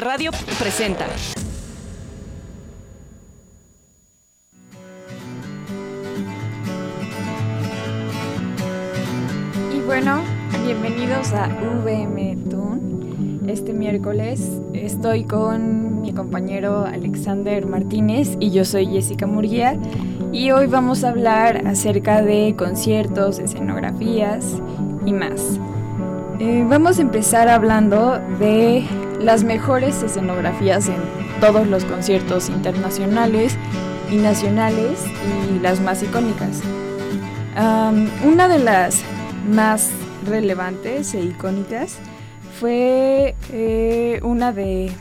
Radio presenta. Y bueno, bienvenidos a VM. Este miércoles estoy con mi compañero Alexander Martínez y yo soy Jessica Murguía. Y hoy vamos a hablar acerca de conciertos, escenografías y más. Eh, vamos a empezar hablando de las mejores escenografías en todos los conciertos internacionales y nacionales y las más icónicas. Una de las más relevantes e icónicas fue eh, una de,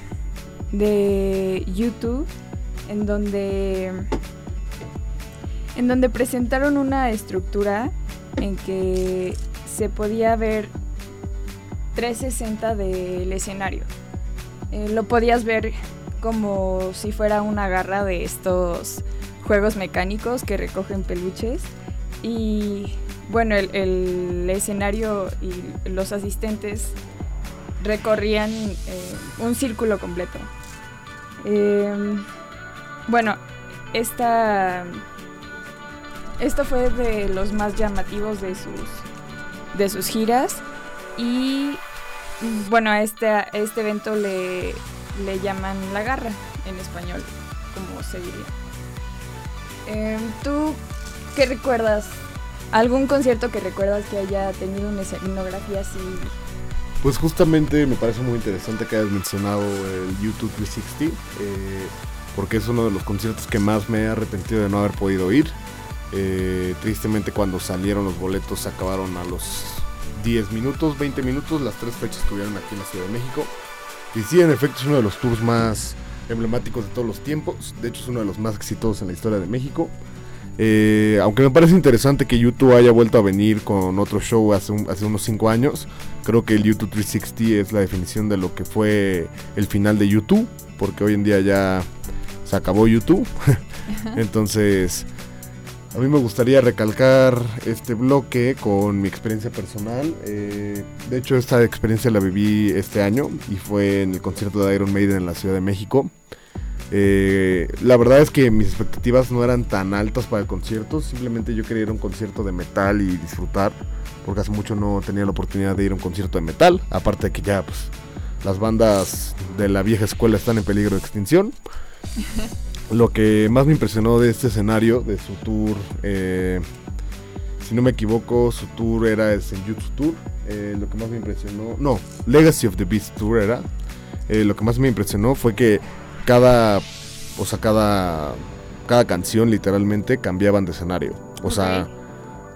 de YouTube en donde en donde presentaron una estructura en que se podía ver 360 del escenario. Eh, lo podías ver como si fuera una garra de estos juegos mecánicos que recogen peluches y bueno, el, escenario y los asistentes recorrían eh, un círculo completo. Em, bueno, esta, esto fue de los más llamativos de sus, de sus giras y bueno, a este, este evento le, le llaman la garra en español, como se diría. Em, ¿Tú qué recuerdas? ¿Algún concierto que recuerdas que haya tenido una escenografía así? Pues justamente me parece muy interesante que hayas mencionado el YouTube 360, eh, porque es uno de los conciertos que más me he arrepentido de no haber podido ir. Eh, tristemente cuando salieron los boletos se acabaron a los 10 minutos, 20 minutos, las tres fechas que hubieron aquí en la Ciudad de México. Y sí, en efecto, es uno de los tours más emblemáticos de todos los tiempos. De hecho, es uno de los más exitosos en la historia de México. Eh, aunque me parece interesante que YouTube haya vuelto a venir con otro show hace, hace unos 5 años, creo que el YouTube 360 es la definición de lo que fue el final de YouTube, porque hoy en día ya se acabó YouTube. Entonces, a mí me gustaría recalcar este bloque con mi experiencia personal. Eh, de hecho, esta experiencia la viví este año y fue en el concierto de Iron Maiden en la Ciudad de México. Eh, la verdad es que mis expectativas no eran tan altas para el concierto, simplemente yo quería ir a un concierto de metal y disfrutar, porque hace mucho no tenía la oportunidad de ir a un concierto de metal, aparte de que ya pues, las bandas de la vieja escuela están en peligro de extinción. Lo que más me impresionó de este escenario, de su tour, eh, si no me equivoco, su tour era el Senjutsu Tour. Eh, lo que más me impresionó, no, Legacy of the Beast Tour era. Eh, lo que más me impresionó fue que cada, o sea, cada, cada canción literalmente cambiaban de escenario. O sea,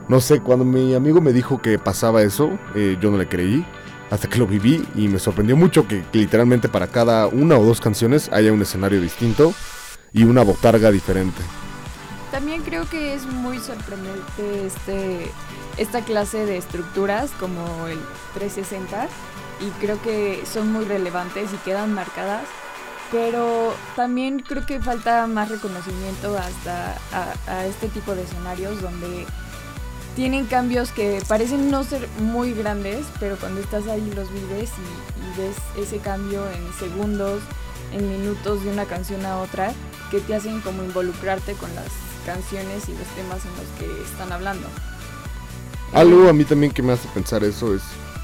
no sé, cuando mi amigo me dijo que pasaba eso, yo no le creí hasta que lo viví y me sorprendió mucho que, que, literalmente para cada una o dos canciones haya un escenario distinto y una botarga diferente. También creo que es muy sorprendente este, esta clase de estructuras como el 360 y creo que son muy relevantes y quedan marcadas, pero también creo que falta más reconocimiento hasta a, este tipo de escenarios donde tienen cambios que parecen no ser muy grandes, pero cuando estás ahí los vives y, y ves ese cambio en segundos, en minutos de una canción a otra que te hacen como involucrarte con las canciones y los temas en los que están hablando. Algo a mí también que me hace pensar eso es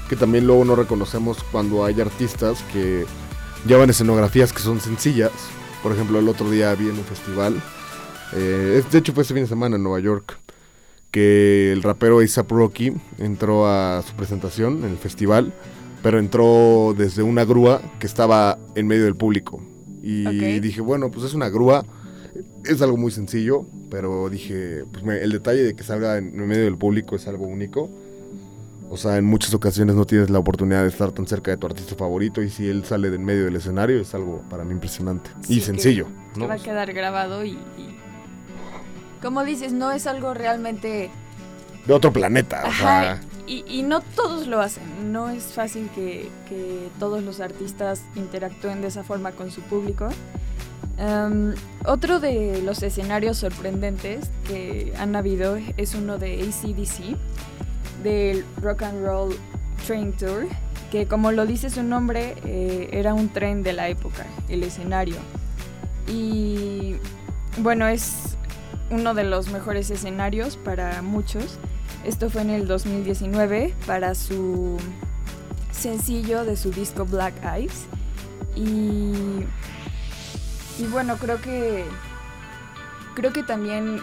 que también luego no reconocemos cuando hay artistas que llevan escenografías que son sencillas. Por ejemplo, el otro día vi en un festival, eh, de hecho fue este fin de semana en Nueva York, que el rapero A$AP Rocky entró a su presentación en el festival, pero entró desde una grúa que estaba en medio del público. Y dije, bueno, pues es una grúa, es algo muy sencillo, pero dije, pues el detalle de que salga en medio del público es algo único. O sea, en muchas ocasiones no tienes la oportunidad de estar tan cerca de tu artista favorito y si él sale del medio del escenario es algo para mí impresionante y sencillo. Que, va a quedar grabado y, como dices, no es algo realmente... De otro planeta. o sea... y, no todos lo hacen, no es fácil que, todos los artistas interactúen de esa forma con su público. Em, otro de los escenarios sorprendentes que han habido es uno de ACDC, del Rock and Roll Train Tour, que como lo dice su nombre, eh, era un tren de la época, el escenario. Y bueno, es uno de los mejores escenarios para muchos. Esto fue en el 2019 para su sencillo de su disco Black Eyes. Y y bueno, creo que creo que también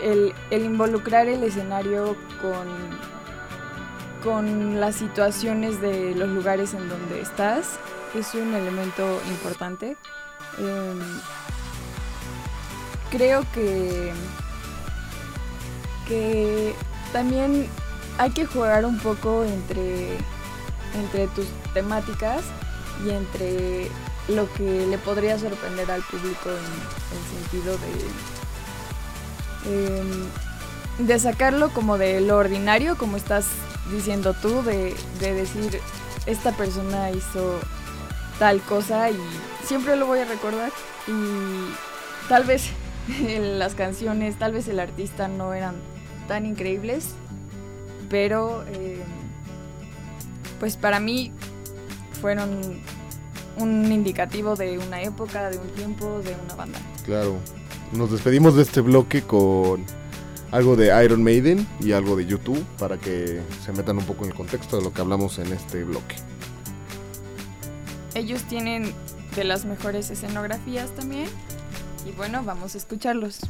el, involucrar el escenario con, con las situaciones de los lugares en donde estás es un elemento importante. Em, creo que, que también hay que jugar un poco entre, entre tus temáticas y entre lo que le podría sorprender al público en el sentido de, em, de sacarlo como de lo ordinario, como estás diciendo tú, de, decir, esta persona hizo tal cosa y siempre lo voy a recordar y tal vez las canciones, tal vez el artista no eran tan increíbles, pero em, pues para mí fueron un indicativo de una época, de un tiempo, de una banda. Claro. Nos despedimos de este bloque con algo de Iron Maiden y algo de YouTube para que se metan un poco en el contexto de lo que hablamos en este bloque. Ellos tienen de las mejores escenografías también y bueno, vamos a escucharlos.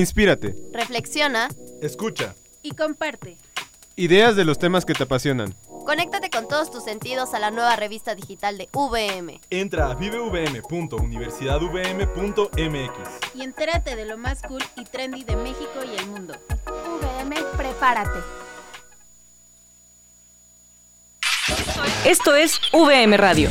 Inspírate. Reflexiona. Escucha. Y comparte. Ideas de los temas que te apasionan. Conéctate con todos tus sentidos a la nueva revista digital de VM. Entra a vivevm.universidadvm.mx y entérate de lo más cool y trendy de México y el mundo. VM, prepárate. Esto es VM Radio.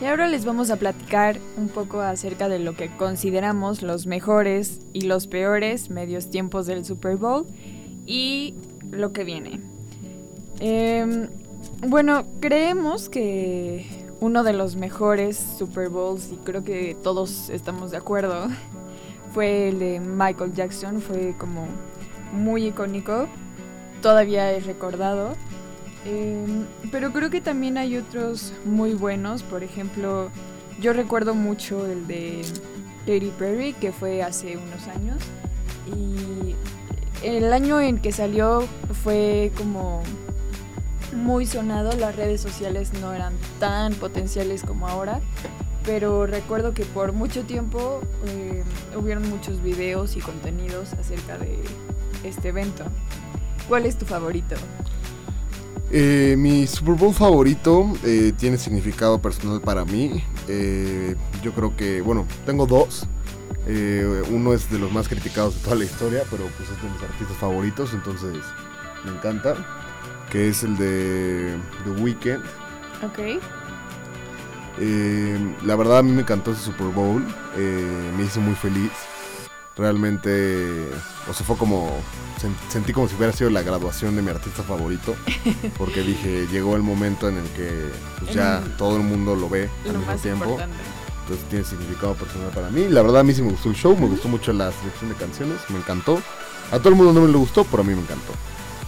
y ahora les vamos a platicar un poco acerca de lo que consideramos los mejores y los peores medios tiempos del Super Bowl y lo que viene. Em, bueno, creemos que uno de los mejores Super Bowls, y creo que todos estamos de acuerdo, fue el de Michael Jackson, fue como muy icónico, todavía es recordado. Em, pero creo que también hay otros muy buenos. Por ejemplo, yo recuerdo mucho el de Katy Perry, que fue hace unos años. Y el año en que salió fue como muy sonado. Las redes sociales no eran tan potenciales como ahora. Pero recuerdo que por mucho tiempo em, hubieron muchos videos y contenidos acerca de este evento. ¿Cuál es tu favorito? Eh, mi Super Bowl favorito eh, tiene significado personal para mí. Eh, yo creo que, bueno, tengo dos. uno es de los más criticados de toda la historia, pero pues es de mis artistas favoritos, entonces me encanta. Que es el de The Weeknd. Ok. la verdad a mí me encantó ese Super Bowl. me hizo muy feliz realmente, o sea, fue como, sentí como si hubiera sido la graduación de mi artista favorito, porque dije, llegó el momento en el que pues, ya todo el mundo lo ve al mismo tiempo. Entonces tiene significado personal para mí. La verdad a mí sí me gustó el show, me gustó mucho la selección de canciones, me encantó. A todo el mundo no me lo gustó, pero a mí me encantó.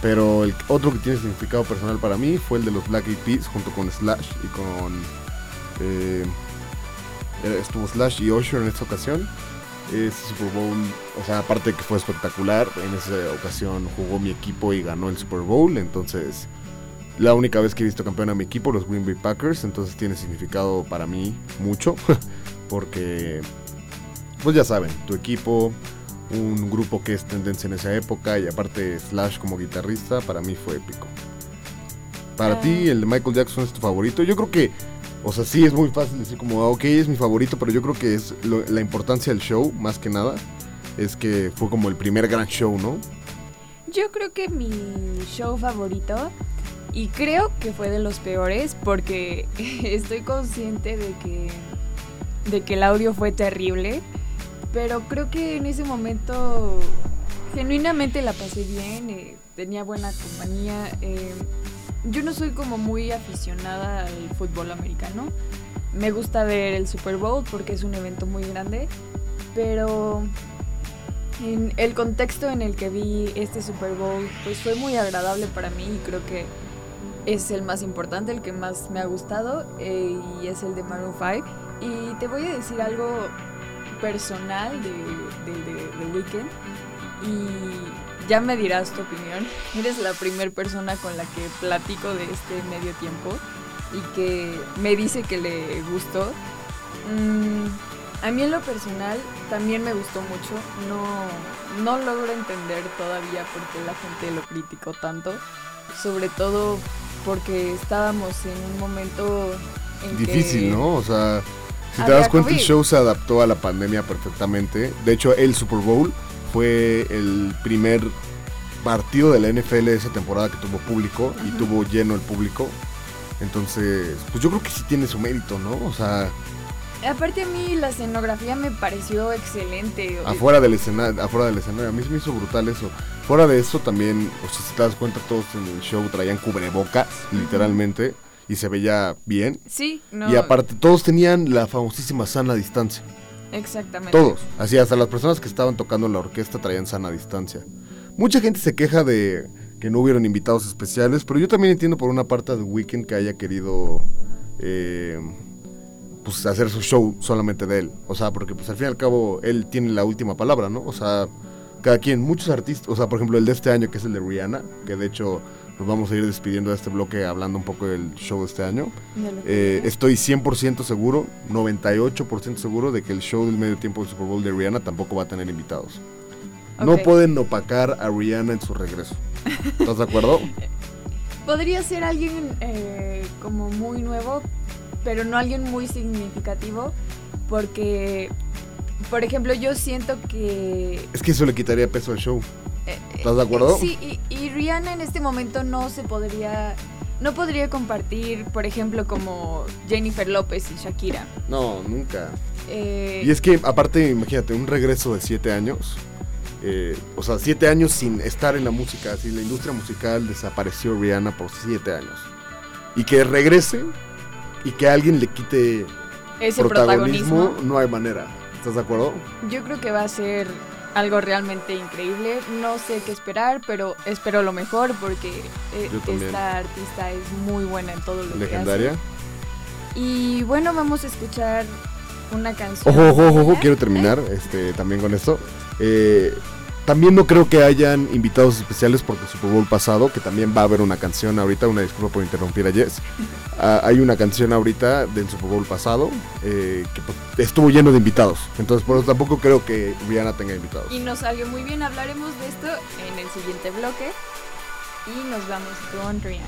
Pero el otro que tiene significado personal para mí fue el de los Black Eyed Peas junto con Slash y con... Eh, estuvo Slash y Usher en esta ocasión. Este Super Bowl, o sea, aparte que fue espectacular, en esa ocasión jugó mi equipo y ganó el Super Bowl, entonces la única vez que he visto campeón a mi equipo, los Green Bay Packers, entonces tiene significado para mí mucho, porque, pues ya saben, tu equipo, un grupo que es tendencia en esa época y aparte Slash como guitarrista, para mí fue épico. Para ah. ti, el de Michael Jackson es tu favorito. Yo creo que o sea, sí es muy fácil decir como, ah, ok, es mi favorito, pero yo creo que es la importancia del show, más que nada, es que fue como el primer gran show, ¿no? Yo creo que mi show favorito, y creo que fue de los peores, porque estoy consciente de que, de que el audio fue terrible, pero creo que en ese momento genuinamente la pasé bien, eh, tenía buena compañía. Eh, yo no soy como muy aficionada al fútbol americano. Me gusta ver el Super Bowl porque es un evento muy grande, pero en el contexto en el que vi este Super Bowl pues fue muy agradable para mí y creo que es el más importante, el que más me ha gustado eh, y es el de Maroon 5. Y te voy a decir algo personal de, de, Weekend y ya me dirás tu opinión. Eres la primera persona con la que platico de este medio tiempo y que me dice que le gustó. Mm, a mí en lo personal también me gustó mucho. No, no logro entender todavía por qué la gente lo criticó tanto. Sobre todo porque estábamos en un momento en Difícil, que ¿no? O sea, si te das cuenta, el show se adaptó a la pandemia perfectamente. De hecho, el Super Bowl fue el primer partido de la NFL de esa temporada que tuvo público y tuvo lleno el público. Entonces, pues yo creo que sí tiene su mérito, ¿no? O sea, Aparte a mí la escenografía me pareció excelente. afuera del escenario, afuera del escenario, a mí se me hizo brutal eso. Fuera de eso también, o sea, si te das cuenta, todos en el show traían cubrebocas, literalmente, y se veía bien. Sí, no. Y aparte, todos tenían la famosísima sana distancia. Exactamente. Todos. Así, hasta las personas que estaban tocando la orquesta traían sana distancia. Mucha gente se queja de que no hubieron invitados especiales, pero yo también entiendo por una parte de Weekend que haya querido eh, pues hacer su show solamente de él. O sea, porque pues al fin y al cabo él tiene la última palabra, ¿no? O sea, cada quien, muchos artistas, o sea, por ejemplo el de este año que es el de Rihanna, que de hecho nos vamos a ir despidiendo de este bloque hablando un poco del show de este año. Eh, estoy 100% seguro, 98% seguro de que el show del medio tiempo del Super Bowl de Rihanna tampoco va a tener invitados. No Ok. pueden opacar a Rihanna en su regreso. ¿Estás de acuerdo? Podría ser alguien eh, como muy nuevo, pero no alguien muy significativo, porque, por ejemplo, yo siento que... Es que eso le quitaría peso al show. Eh, ¿Estás de acuerdo? Sí, y, y Rihanna en este momento no se podría... No podría compartir, por ejemplo, como Jennifer López y Shakira. No, nunca. Eh, Y es que, aparte, imagínate, un regreso de 7 años. eh, o sea, 7 años sin estar en la música. Así, la industria musical desapareció Rihanna por 7 años. Y que regrese y que alguien le quite ese protagonismo, protagonismo, no hay manera. ¿Estás de acuerdo? yo creo que va a ser algo realmente increíble. No sé qué esperar, pero espero lo mejor porque eh, esta artista es muy buena en todo lo Legendaria. que hace. Y bueno, vamos a escuchar una canción. Ojo, ojo, ojo, quiero terminar este, también con esto. Eh, también no creo que hayan invitados especiales porque el Super Bowl pasado, que también va a haber una canción ahorita, una disculpa por interrumpir a Jess. Ah, hay una canción ahorita del Super Bowl pasado eh, que pues, estuvo lleno de invitados. Entonces, por eso tampoco creo que Rihanna tenga invitados. Y nos salió muy bien, hablaremos de esto en el siguiente bloque. Y nos vamos con Rihanna.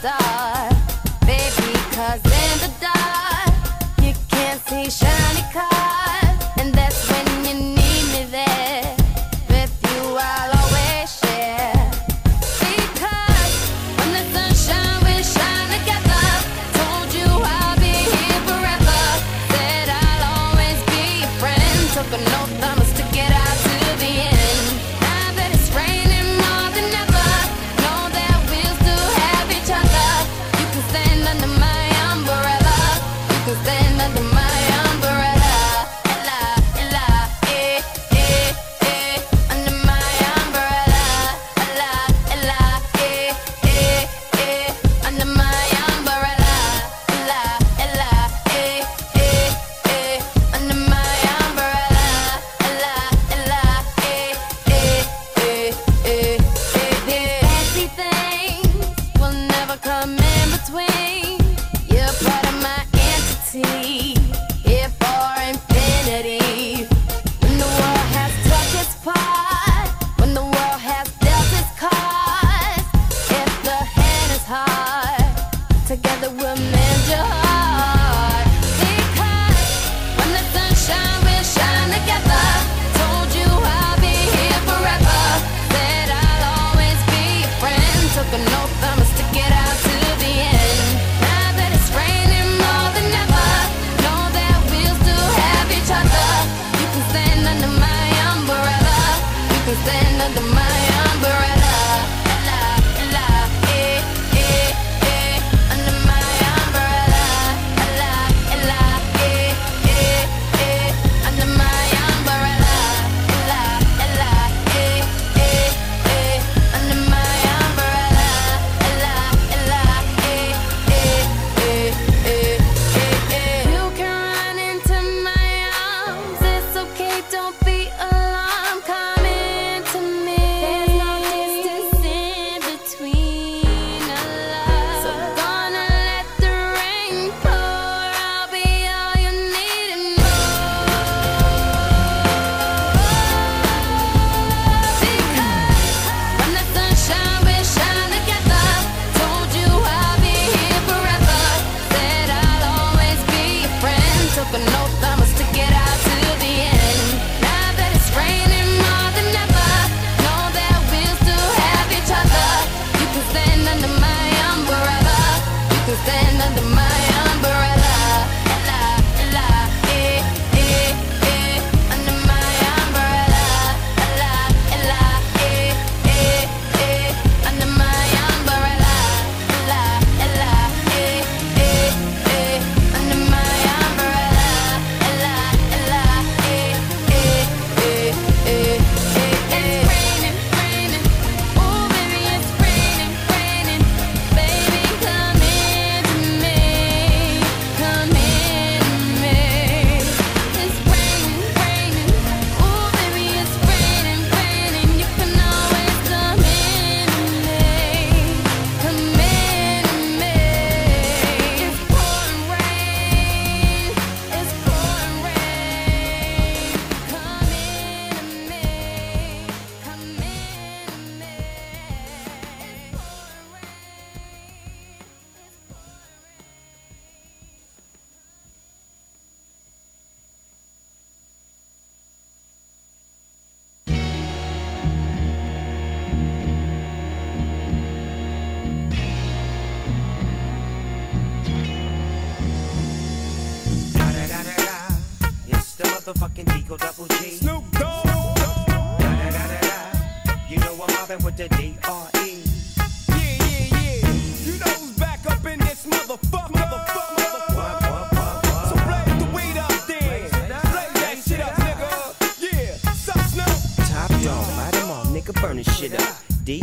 stop. motherfucking Deco Double G. Snoop Dogg. Da da da da da. You know I'm mobbing with the D R E. Yeah yeah yeah. You know who's back up in this motherfucker. Motherfucker. Motherfucker. Burn this shit up. D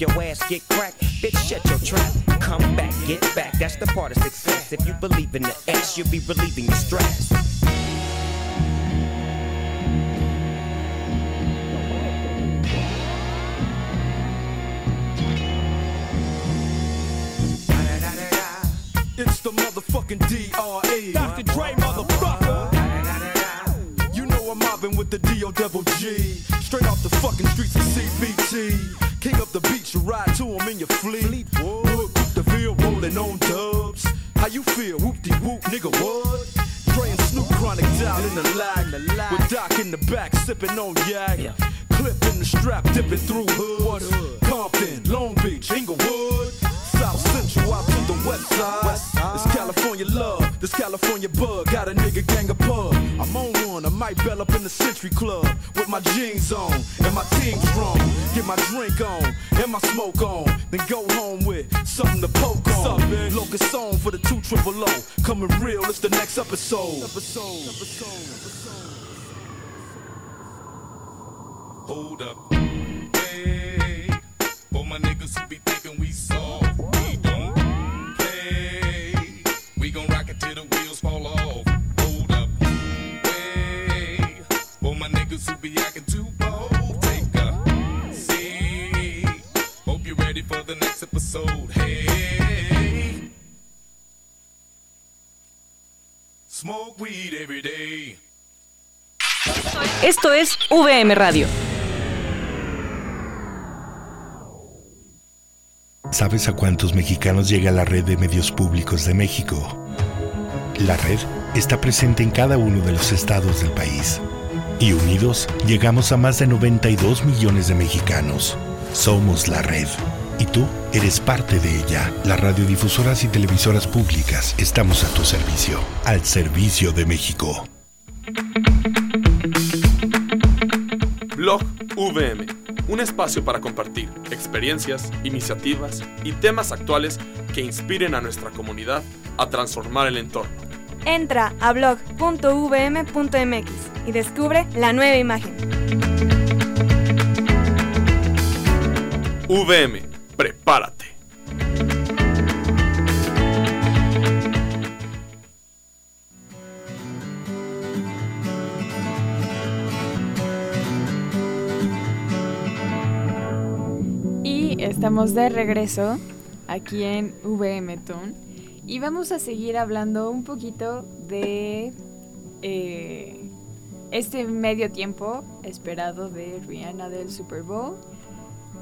your ass get cracked, bitch, shut your trap. Come back, get back, that's the part of success. If you believe in the ass, you'll be relieving your stress. It's the motherfucking D.R.E. Dr. Dre, motherfucker. You know I'm mobbing with the D.O. double G. Straight off the fucking streets of CBT. King up the beach, you ride to him in your fleet. Wood, the field rolling on dubs. How you feel? Whoop de whoop, nigga, what? And Snoop chronic down in the lag. With Doc in the back, sipping on yak. Clip in the strap, dipping through hoods. Compton, Long Beach, Inglewood. South Central out to the west side. It's California love, this California bug. Got a nigga gang of pub. I'm on one, I might bell up in the Century Club with my jeans on and my team strong. Get my drink on and my smoke on, then go home with something to poke on. Locust song for the two triple O. Coming real, it's the next episode. Episode. Hold up. Hey, for my niggas who be thinking we soft, for my niggas who be acting too bold, take a seat. Hope you're ready for the next episode. Hey, smoke weed every day. Esto es VM Radio. ¿Sabes a cuántos mexicanos llega la red de medios públicos de México? La red está presente en cada uno de los estados del país. Y unidos llegamos a más de 92 millones de mexicanos. Somos la red. Y tú eres parte de ella. Las radiodifusoras y televisoras públicas estamos a tu servicio. Al servicio de México. Blog VM, un espacio para compartir experiencias, iniciativas y temas actuales que inspiren a nuestra comunidad a transformar el entorno. Entra a blog.vm.mx y descubre la nueva imagen. VM, prepárate. Y estamos de regreso aquí en VM Toon. Y vamos a seguir hablando un poquito de eh, este medio tiempo esperado de Rihanna del Super Bowl.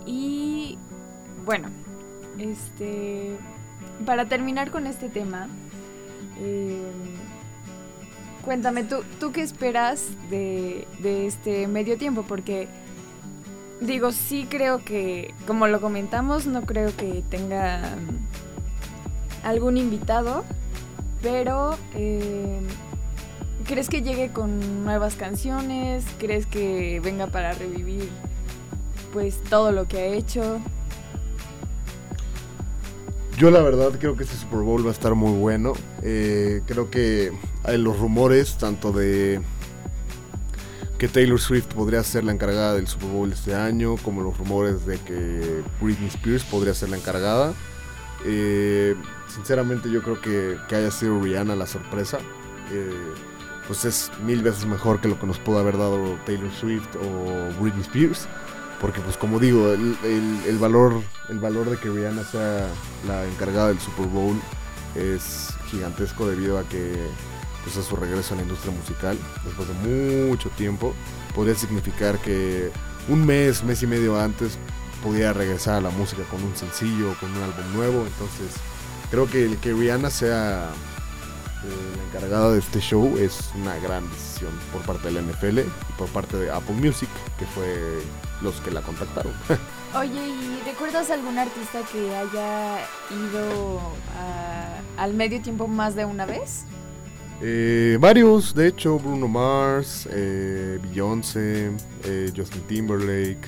Y bueno, este para terminar con este tema, eh, cuéntame, ¿tú, ¿tú qué esperas de, de este medio tiempo? Porque digo, sí creo que, como lo comentamos, no creo que tenga algún invitado, pero eh, ¿crees que llegue con nuevas canciones? ¿Crees que venga para revivir pues todo lo que ha hecho? Yo la verdad creo que este Super Bowl va a estar muy bueno. Eh, creo que hay los rumores tanto de que Taylor Swift podría ser la encargada del Super Bowl este año, como los rumores de que Britney Spears podría ser la encargada. Eh, sinceramente yo creo que, que haya sido Rihanna la sorpresa. Eh, pues es mil veces mejor que lo que nos pudo haber dado Taylor Swift o Britney Spears. Porque pues como digo, el, el- el valor, el valor de que Rihanna sea la encargada del Super Bowl es gigantesco debido a que pues es su regreso a la industria musical después de mucho tiempo. Podría significar que un mes, mes y medio antes podía regresar a la música con un sencillo, con un álbum nuevo. Entonces creo que el que Rihanna sea eh, la encargada de este show es una gran decisión por parte de la NFL y por parte de Apple Music, que fue los que la contactaron. Oye, ¿y recuerdas algún artista que haya ido a- al medio tiempo más de una vez? Eh, varios, de hecho, Bruno Mars, eh, Beyoncé, eh, Justin Timberlake,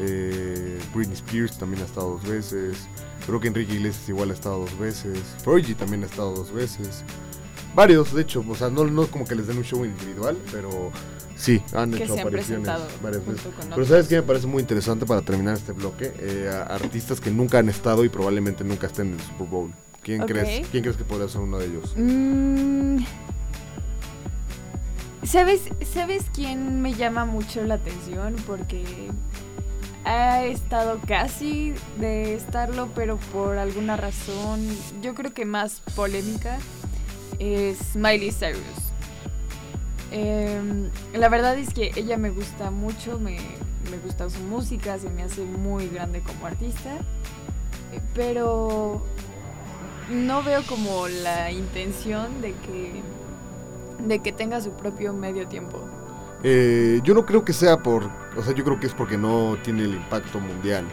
eh, Britney Spears también ha estado dos veces. Creo que Enrique Iglesias igual ha estado dos veces. Fergie también ha estado dos veces. Varios, de hecho, o sea, no, no como que les den un show individual, pero sí, han Que hecho se han apariciones varias veces. Pero. ¿sabes qué me parece muy interesante para terminar este bloque? Eh, a- artistas que nunca han estado y probablemente nunca estén en el Super Bowl. ¿Quién, crees, ¿quién crees que podría ser uno de ellos? Mm, ¿Sabes, ¿Sabes quién me llama mucho la atención? Porque ha estado casi de estarlo, pero por alguna razón, yo creo que más polémica, es Miley Cyrus. Em, la verdad es que ella me gusta mucho, me, me gusta su música, se me hace muy grande como artista, pero no veo como la intención de que de que tenga su propio medio tiempo. Eh, yo no creo que sea por, o sea, yo creo que es porque no tiene el impacto mundial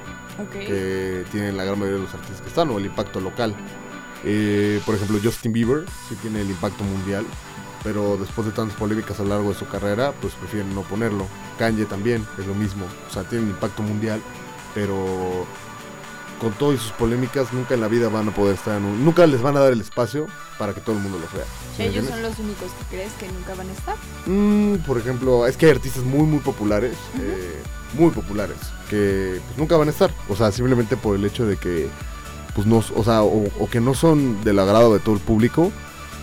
que tienen la gran mayoría de los artistas que están o el impacto local. Eh, por ejemplo, Justin Bieber sí tiene el impacto mundial, pero después de tantas polémicas a lo largo de su carrera, pues prefieren no ponerlo. Kanye también es lo mismo, o sea, tiene el impacto mundial, pero con todas sus polémicas nunca en la vida van a poder estar en un, nunca les van a dar el espacio para que todo el mundo los vea. ¿sí me Ellos son los únicos que crees que nunca van a estar. Mm, por ejemplo, es que hay artistas muy, muy populares, eh, muy populares, que pues, nunca van a estar. O sea, simplemente por el hecho de que, pues no, o sea, o, o que no son del agrado de todo el público,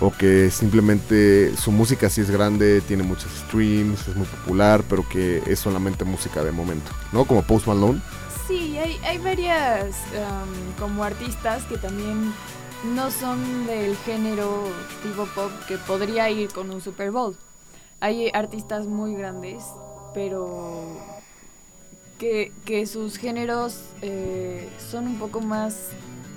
o que simplemente su música sí es grande, tiene muchos streams, es muy popular, pero que es solamente música de momento, ¿no? Como Post Malone. Sí, hay, hay varias um, como artistas que también no son del género tipo pop que podría ir con un Super Bowl. Hay artistas muy grandes, pero que, que sus géneros eh, son un poco más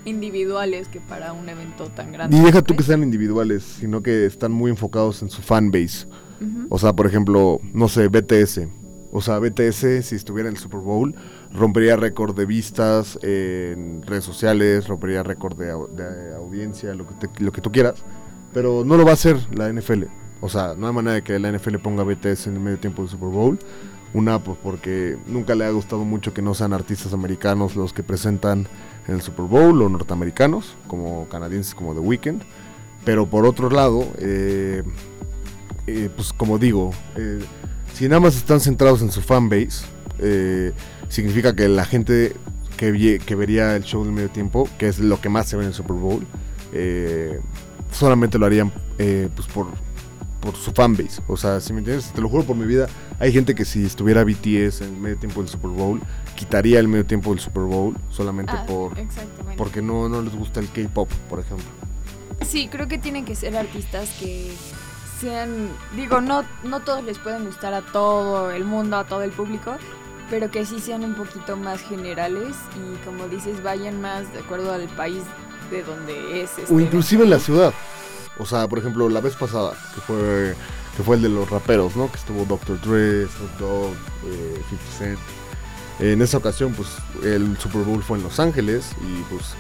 individuales que para un evento tan grande. Y deja tú que sean individuales, sino que están muy enfocados en su fanbase. Ujú. O sea, por ejemplo, no sé, BTS. O sea, BTS, si estuviera en el Super Bowl, rompería récord de vistas en redes sociales, rompería récord de, de audiencia, lo que, te- lo que tú quieras. Pero no lo va a hacer la NFL. O sea, no hay manera de que la NFL ponga BTS en el medio tiempo del Super Bowl. Una, pues porque nunca le ha gustado mucho que no sean artistas americanos los que presentan en el Super Bowl o norteamericanos, como canadienses como The Weeknd. Pero por otro lado, eh, eh, pues como digo, eh, si nada más están centrados en su fanbase, eh, significa que la gente que, que vería el show del medio tiempo, que es lo que más se ve en el Super Bowl, eh, solamente lo harían eh, pues por, por su fanbase. O sea, si me entiendes, te lo juro por mi vida, hay gente que si estuviera BTS en el medio tiempo del Super Bowl, quitaría el medio tiempo del Super Bowl solamente Ah, por porque no, no les gusta el K-pop, por ejemplo. Sí, creo que tienen que ser artistas que sean, digo, no, no todos les pueden gustar a todo el mundo, a todo el público, pero que sí sean un poquito más generales y como dices, vayan más de acuerdo al país de donde es. Este O inclusive en la ciudad. O sea, por ejemplo, la vez pasada, que fue que fue el de los raperos, ¿no? Que estuvo Dr. Dre, Snoop Dogg, eh, 50 Cent. En esa ocasión, pues, el Super Bowl fue en Los Ángeles y pues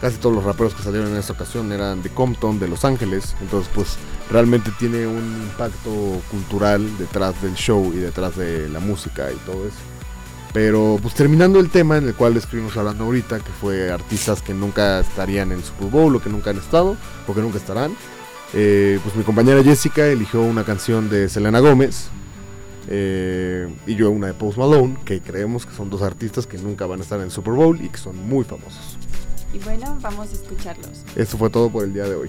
casi todos los raperos que salieron en esa ocasión eran de Compton, de Los Ángeles. Entonces, pues, realmente tiene un impacto cultural detrás del show y detrás de la música y todo eso. Pero pues terminando el tema en el cual estuvimos hablando ahorita, que fue artistas que nunca estarían en el Super Bowl o que nunca han estado o que nunca estarán, eh, pues mi compañera Jessica eligió una canción de Selena Gómez eh, y yo una de Post Malone, que creemos que son dos artistas que nunca van a estar en el Super Bowl y que son muy famosos. Y bueno, vamos a escucharlos. Esto fue todo por el día de hoy.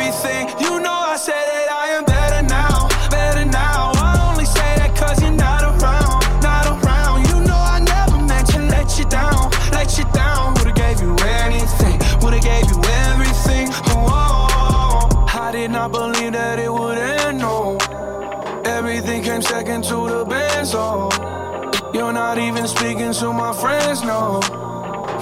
To the best, oh. You're not even speaking to my friends, no.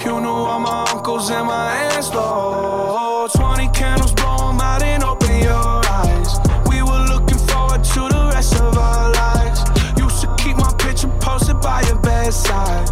You knew all my uncles and my aunts, though. 20 candles, blow 'em out and open your eyes. We were looking forward to the rest of our lives. Used to keep my picture posted by your bedside.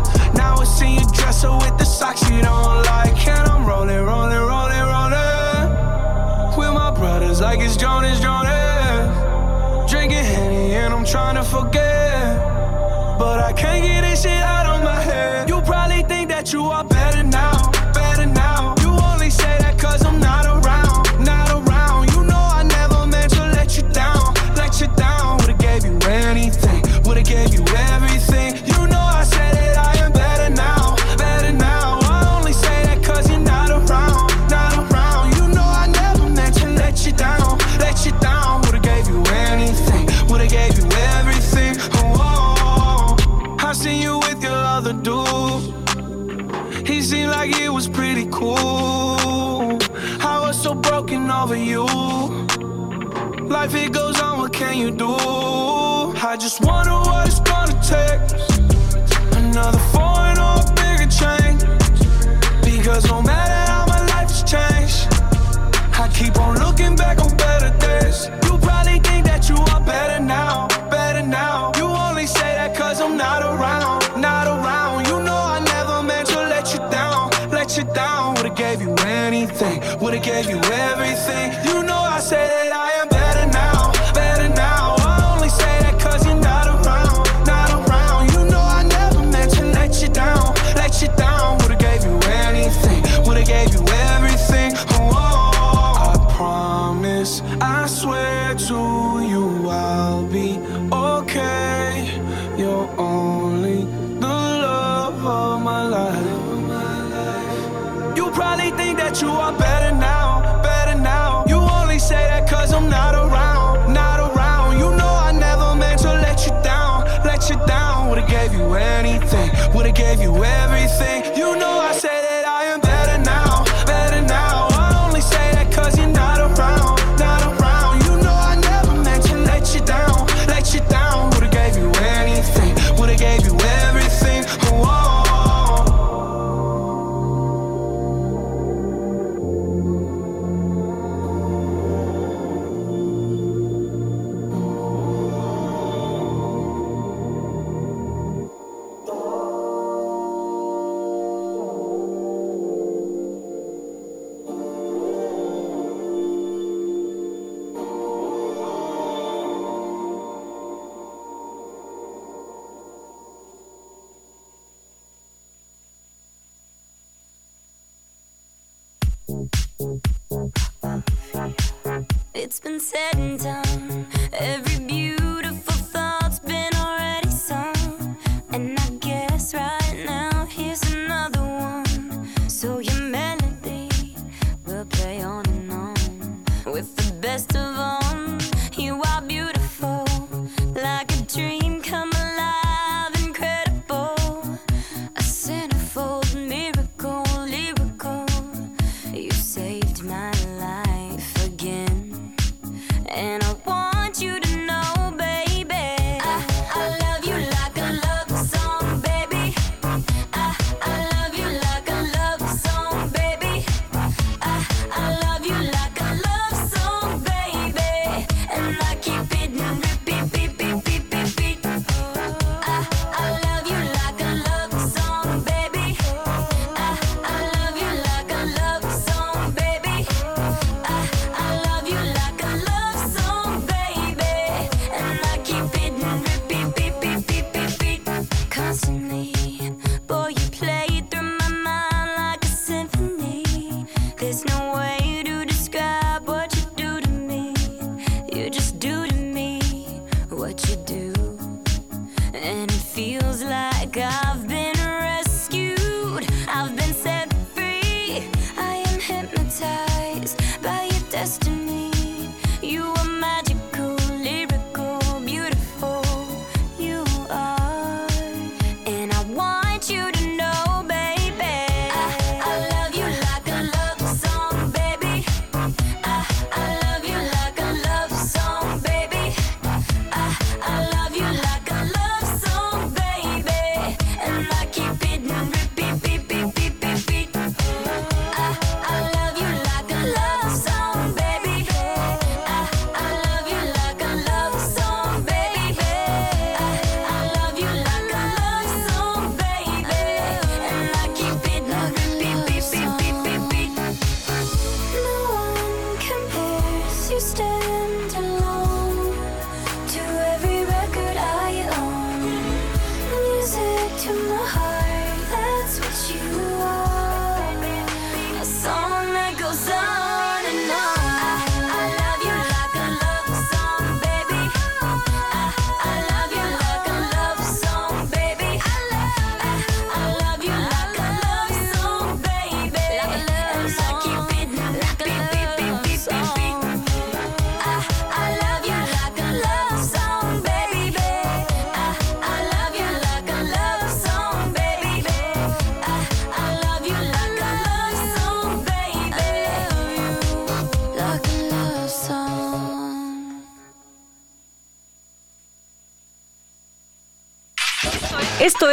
Life it goes on, what can you do?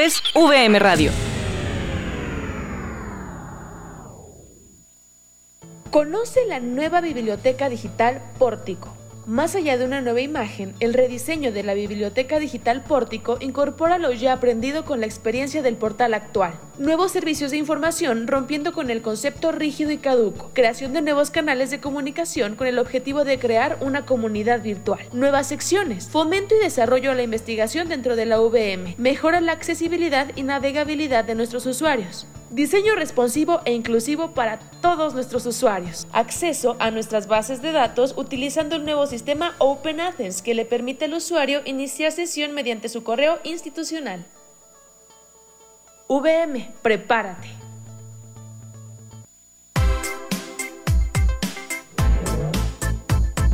es VM Radio. Conoce la nueva biblioteca digital Pórtico más allá de una nueva imagen, el rediseño de la biblioteca digital Pórtico incorpora lo ya aprendido con la experiencia del portal actual. Nuevos servicios de información rompiendo con el concepto rígido y caduco. Creación de nuevos canales de comunicación con el objetivo de crear una comunidad virtual. Nuevas secciones. Fomento y desarrollo a la investigación dentro de la VM. Mejora la accesibilidad y navegabilidad de nuestros usuarios. Diseño responsivo e inclusivo para todos nuestros usuarios. Acceso a nuestras bases de datos utilizando el nuevo sistema Open Athens que le permite al usuario iniciar sesión mediante su correo institucional. VM, prepárate.